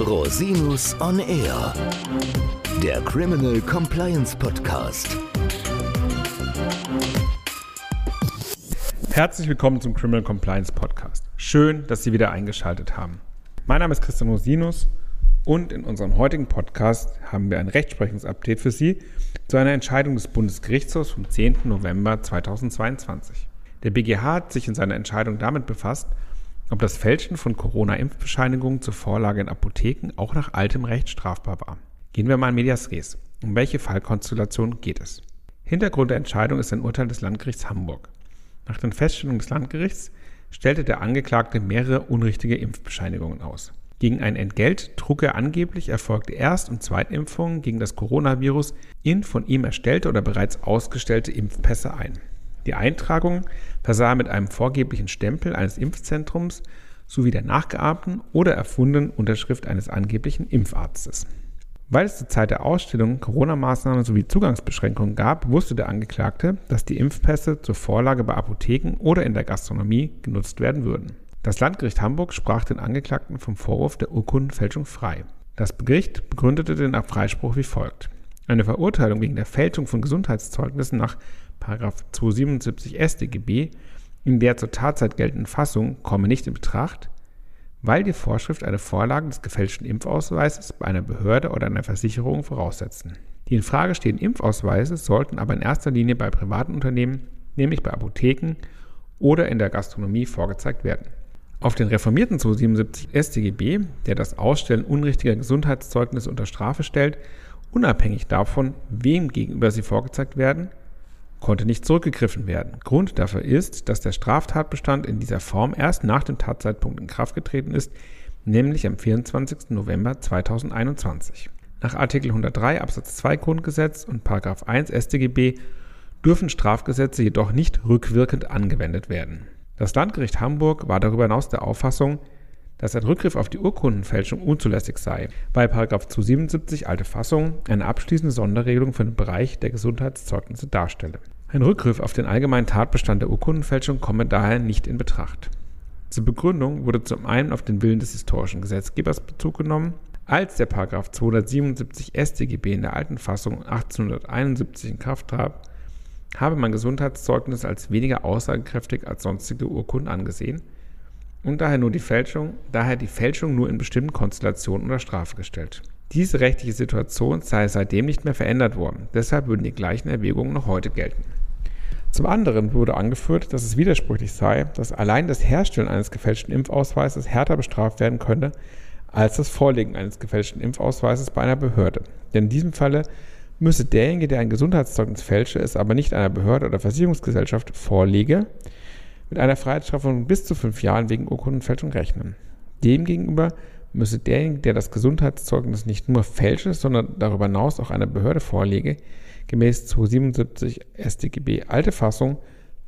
Rosinus on Air, der Criminal Compliance Podcast. Herzlich willkommen zum Criminal Compliance Podcast. Schön, dass Sie wieder eingeschaltet haben. Mein Name ist Christian Rosinus und in unserem heutigen Podcast haben wir ein Rechtsprechungsupdate für Sie zu einer Entscheidung des Bundesgerichtshofs vom 10. November 2022. Der BGH hat sich in seiner Entscheidung damit befasst, ob das Fälschen von Corona-Impfbescheinigungen zur Vorlage in Apotheken auch nach altem Recht strafbar war. Gehen wir mal in Medias Res. Um welche Fallkonstellation geht es? Hintergrund der Entscheidung ist ein Urteil des Landgerichts Hamburg. Nach den Feststellungen des Landgerichts stellte der Angeklagte mehrere unrichtige Impfbescheinigungen aus. Gegen ein Entgelt trug er angeblich erfolgte Erst- und Zweitimpfungen gegen das Coronavirus in von ihm erstellte oder bereits ausgestellte Impfpässe ein. Die Eintragung versah mit einem vorgeblichen Stempel eines Impfzentrums sowie der nachgeahmten oder erfundenen Unterschrift eines angeblichen Impfarztes. Weil es zur Zeit der Ausstellung Corona-Maßnahmen sowie Zugangsbeschränkungen gab, wusste der Angeklagte, dass die Impfpässe zur Vorlage bei Apotheken oder in der Gastronomie genutzt werden würden. Das Landgericht Hamburg sprach den Angeklagten vom Vorwurf der Urkundenfälschung frei. Das Gericht begründete den Freispruch wie folgt. Eine Verurteilung wegen der Fälschung von Gesundheitszeugnissen nach 277 StGB in der zur Tatzeit geltenden Fassung komme nicht in Betracht, weil die Vorschrift eine Vorlage des gefälschten Impfausweises bei einer Behörde oder einer Versicherung voraussetzen. Die in Frage stehenden Impfausweise sollten aber in erster Linie bei privaten Unternehmen, nämlich bei Apotheken oder in der Gastronomie vorgezeigt werden. Auf den reformierten 277 StGB, der das Ausstellen unrichtiger Gesundheitszeugnisse unter Strafe stellt, unabhängig davon, wem gegenüber sie vorgezeigt werden, konnte nicht zurückgegriffen werden. Grund dafür ist, dass der Straftatbestand in dieser Form erst nach dem Tatzeitpunkt in Kraft getreten ist, nämlich am 24. November 2021. Nach Artikel 103 Absatz 2 Grundgesetz und 1 StGB dürfen Strafgesetze jedoch nicht rückwirkend angewendet werden. Das Landgericht Hamburg war darüber hinaus der Auffassung, dass ein Rückgriff auf die Urkundenfälschung unzulässig sei, weil 277 alte Fassung eine abschließende Sonderregelung für den Bereich der Gesundheitszeugnisse darstelle. Ein Rückgriff auf den allgemeinen Tatbestand der Urkundenfälschung komme daher nicht in Betracht. Zur Begründung wurde zum einen auf den Willen des historischen Gesetzgebers Bezug genommen, als der 277 StGB in der alten Fassung 1871 in Kraft trat, habe man Gesundheitszeugnis als weniger aussagekräftig als sonstige Urkunden angesehen und daher nur die Fälschung, daher die Fälschung nur in bestimmten Konstellationen unter Strafe gestellt. Diese rechtliche Situation sei seitdem nicht mehr verändert worden, deshalb würden die gleichen Erwägungen noch heute gelten. Zum anderen wurde angeführt, dass es widersprüchlich sei, dass allein das Herstellen eines gefälschten Impfausweises härter bestraft werden könne als das Vorlegen eines gefälschten Impfausweises bei einer Behörde. Denn in diesem Falle müsse derjenige, der ein Gesundheitszeugnis fälsche, es aber nicht einer Behörde oder Versicherungsgesellschaft vorlege, mit einer Freiheitsstrafe von bis zu fünf Jahren wegen Urkundenfälschung rechnen. Demgegenüber müsse derjenige, der das Gesundheitszeugnis nicht nur fälsche, sondern darüber hinaus auch einer Behörde vorlege, gemäß 277 StGB alte Fassung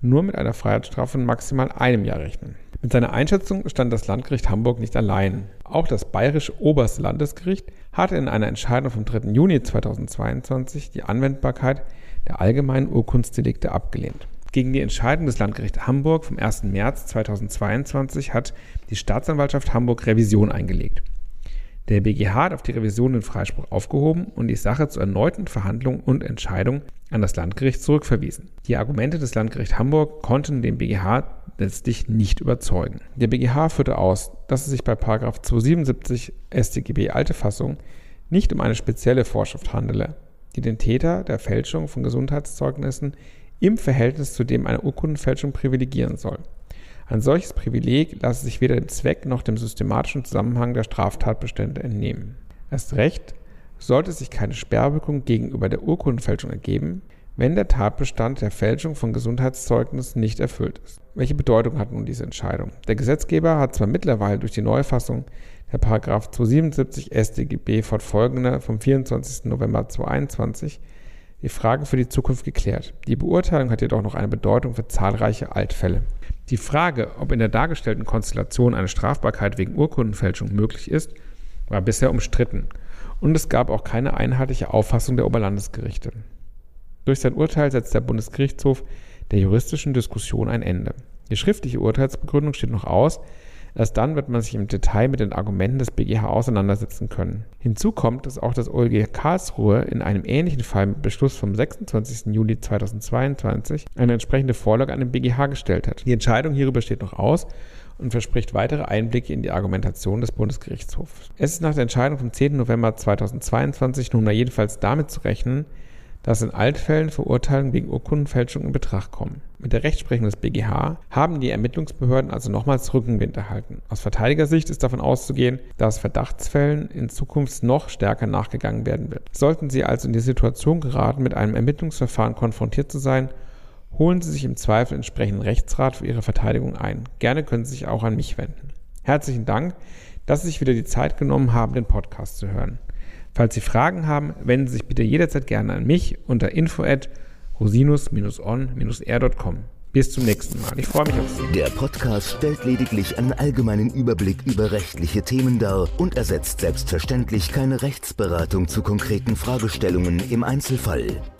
nur mit einer Freiheitsstrafe von maximal einem Jahr rechnen. Mit seiner Einschätzung stand das Landgericht Hamburg nicht allein. Auch das Bayerische Oberste Landesgericht hatte in einer Entscheidung vom 3. Juni 2022 die Anwendbarkeit der allgemeinen Urkundsdelikte abgelehnt. Gegen die Entscheidung des Landgerichts Hamburg vom 1. März 2022 hat die Staatsanwaltschaft Hamburg Revision eingelegt. Der BGH hat auf die Revision den Freispruch aufgehoben und die Sache zur erneuten Verhandlung und Entscheidung an das Landgericht zurückverwiesen. Die Argumente des Landgerichts Hamburg konnten den BGH letztlich nicht überzeugen. Der BGH führte aus, dass es sich bei 277 StGB alte Fassung nicht um eine spezielle Vorschrift handele, die den Täter der Fälschung von Gesundheitszeugnissen im Verhältnis zu dem einer Urkundenfälschung privilegieren soll. Ein solches Privileg lasse sich weder dem Zweck noch dem systematischen Zusammenhang der Straftatbestände entnehmen. Erst recht sollte sich keine Sperrwirkung gegenüber der Urkundenfälschung ergeben, wenn der Tatbestand der Fälschung von Gesundheitszeugnissen nicht erfüllt ist. Welche Bedeutung hat nun diese Entscheidung? Der Gesetzgeber hat zwar mittlerweile durch die Neufassung der 277 StGB fortfolgende vom 24. November 2021 die Fragen für die Zukunft geklärt. Die Beurteilung hat jedoch noch eine Bedeutung für zahlreiche Altfälle. Die Frage, ob in der dargestellten Konstellation eine Strafbarkeit wegen Urkundenfälschung möglich ist, war bisher umstritten und es gab auch keine einheitliche Auffassung der Oberlandesgerichte. Durch sein Urteil setzt der Bundesgerichtshof der juristischen Diskussion ein Ende. Die schriftliche Urteilsbegründung steht noch aus, Erst dann wird man sich im Detail mit den Argumenten des BGH auseinandersetzen können. Hinzu kommt, dass auch das OLG Karlsruhe in einem ähnlichen Fall mit Beschluss vom 26. Juli 2022 eine entsprechende Vorlage an den BGH gestellt hat. Die Entscheidung hierüber steht noch aus und verspricht weitere Einblicke in die Argumentation des Bundesgerichtshofs. Es ist nach der Entscheidung vom 10. November 2022 nunmehr jedenfalls damit zu rechnen, dass in Altfällen Verurteilungen wegen Urkundenfälschung in Betracht kommen. Mit der Rechtsprechung des BGH haben die Ermittlungsbehörden also nochmals Rückenwind erhalten. Aus Verteidigersicht ist davon auszugehen, dass Verdachtsfällen in Zukunft noch stärker nachgegangen werden wird. Sollten Sie also in die Situation geraten, mit einem Ermittlungsverfahren konfrontiert zu sein, holen Sie sich im Zweifel entsprechenden Rechtsrat für Ihre Verteidigung ein. Gerne können Sie sich auch an mich wenden. Herzlichen Dank, dass Sie sich wieder die Zeit genommen haben, den Podcast zu hören. Falls Sie Fragen haben, wenden Sie sich bitte jederzeit gerne an mich unter info at rosinus-on-r.com. Bis zum nächsten Mal. Ich freue mich auf Sie. Der Podcast stellt lediglich einen allgemeinen Überblick über rechtliche Themen dar und ersetzt selbstverständlich keine Rechtsberatung zu konkreten Fragestellungen im Einzelfall.